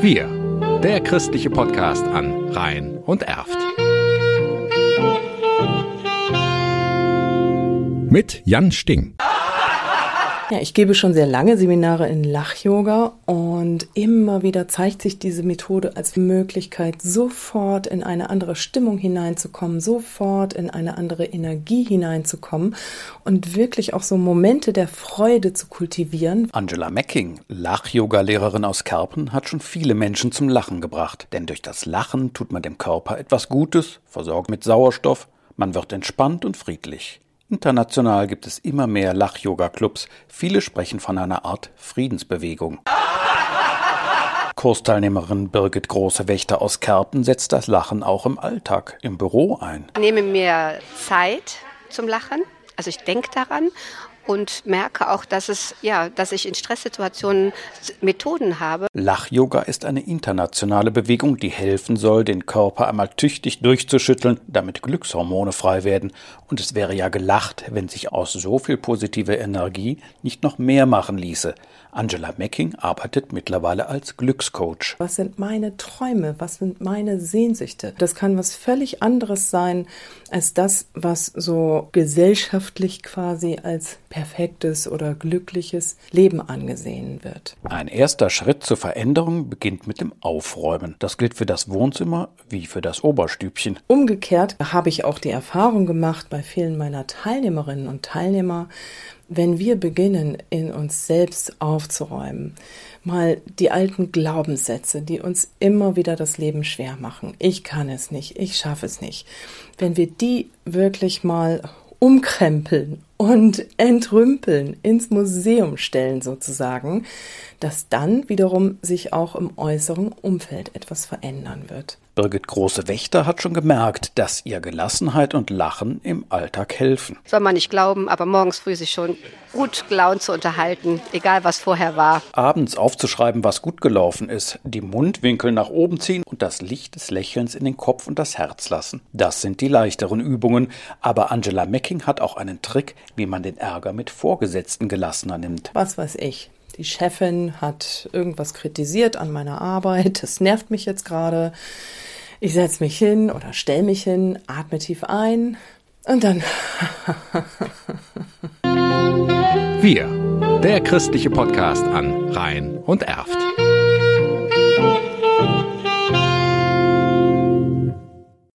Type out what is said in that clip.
Wir, der christliche Podcast an Rhein und Erft. Mit Jan Sting. Ja, ich gebe schon sehr lange Seminare in Lach-Yoga und immer wieder zeigt sich diese Methode als Möglichkeit, sofort in eine andere Stimmung hineinzukommen, sofort in eine andere Energie hineinzukommen und wirklich auch so Momente der Freude zu kultivieren. Angela Mecking, Lach-Yoga-Lehrerin aus Kerpen, hat schon viele Menschen zum Lachen gebracht. Denn durch das Lachen tut man dem Körper etwas Gutes, versorgt mit Sauerstoff, man wird entspannt und friedlich. International gibt es immer mehr Lach-Yoga-Clubs. Viele sprechen von einer Art Friedensbewegung. Kursteilnehmerin Birgit Große-Wächter aus Kerpen setzt das Lachen auch im Alltag, im Büro ein. Ich nehme mir Zeit zum Lachen. Also ich denke daran und merke auch, dass es ja, dass ich in Stresssituationen Methoden habe. Lach-Yoga ist eine internationale Bewegung, die helfen soll, den Körper einmal tüchtig durchzuschütteln, damit Glückshormone frei werden. Und es wäre ja gelacht, wenn sich aus so viel positiver Energie nicht noch mehr machen ließe. Angela Mecking arbeitet mittlerweile als Glückscoach. Was sind meine Träume? Was sind meine Sehnsüchte? Das kann was völlig anderes sein als das, was so gesellschaftlich quasi als perfektes oder glückliches Leben angesehen wird. Ein erster Schritt zur Veränderung beginnt mit dem Aufräumen. Das gilt für das Wohnzimmer wie für das Oberstübchen. Umgekehrt habe ich auch die Erfahrung gemacht bei vielen meiner Teilnehmerinnen und Teilnehmer, wenn wir beginnen, in uns selbst aufzuräumen, mal die alten Glaubenssätze, die uns immer wieder das Leben schwer machen. Ich kann es nicht, ich schaffe es nicht. Wenn wir die wirklich mal umkrempeln und entrümpeln, ins Museum stellen sozusagen, dass dann wiederum sich auch im äußeren Umfeld etwas verändern wird. Birgit Große-Wächter hat schon gemerkt, dass ihr Gelassenheit und Lachen im Alltag helfen. Soll man nicht glauben, aber morgens früh sich schon gut gelaunt zu unterhalten, egal was vorher war. Abends aufzuschreiben, was gut gelaufen ist, die Mundwinkel nach oben ziehen und das Licht des Lächelns in den Kopf und das Herz lassen. Das sind die leichteren Übungen, aber Angela Mecking hat auch einen Trick, wie man den Ärger mit Vorgesetzten gelassener nimmt. Was weiß ich. Die Chefin hat irgendwas kritisiert an meiner Arbeit. Das nervt mich jetzt gerade. Ich setze mich hin oder stell mich hin, atme tief ein und dann. Wir, der christliche Podcast an Rhein und Erft.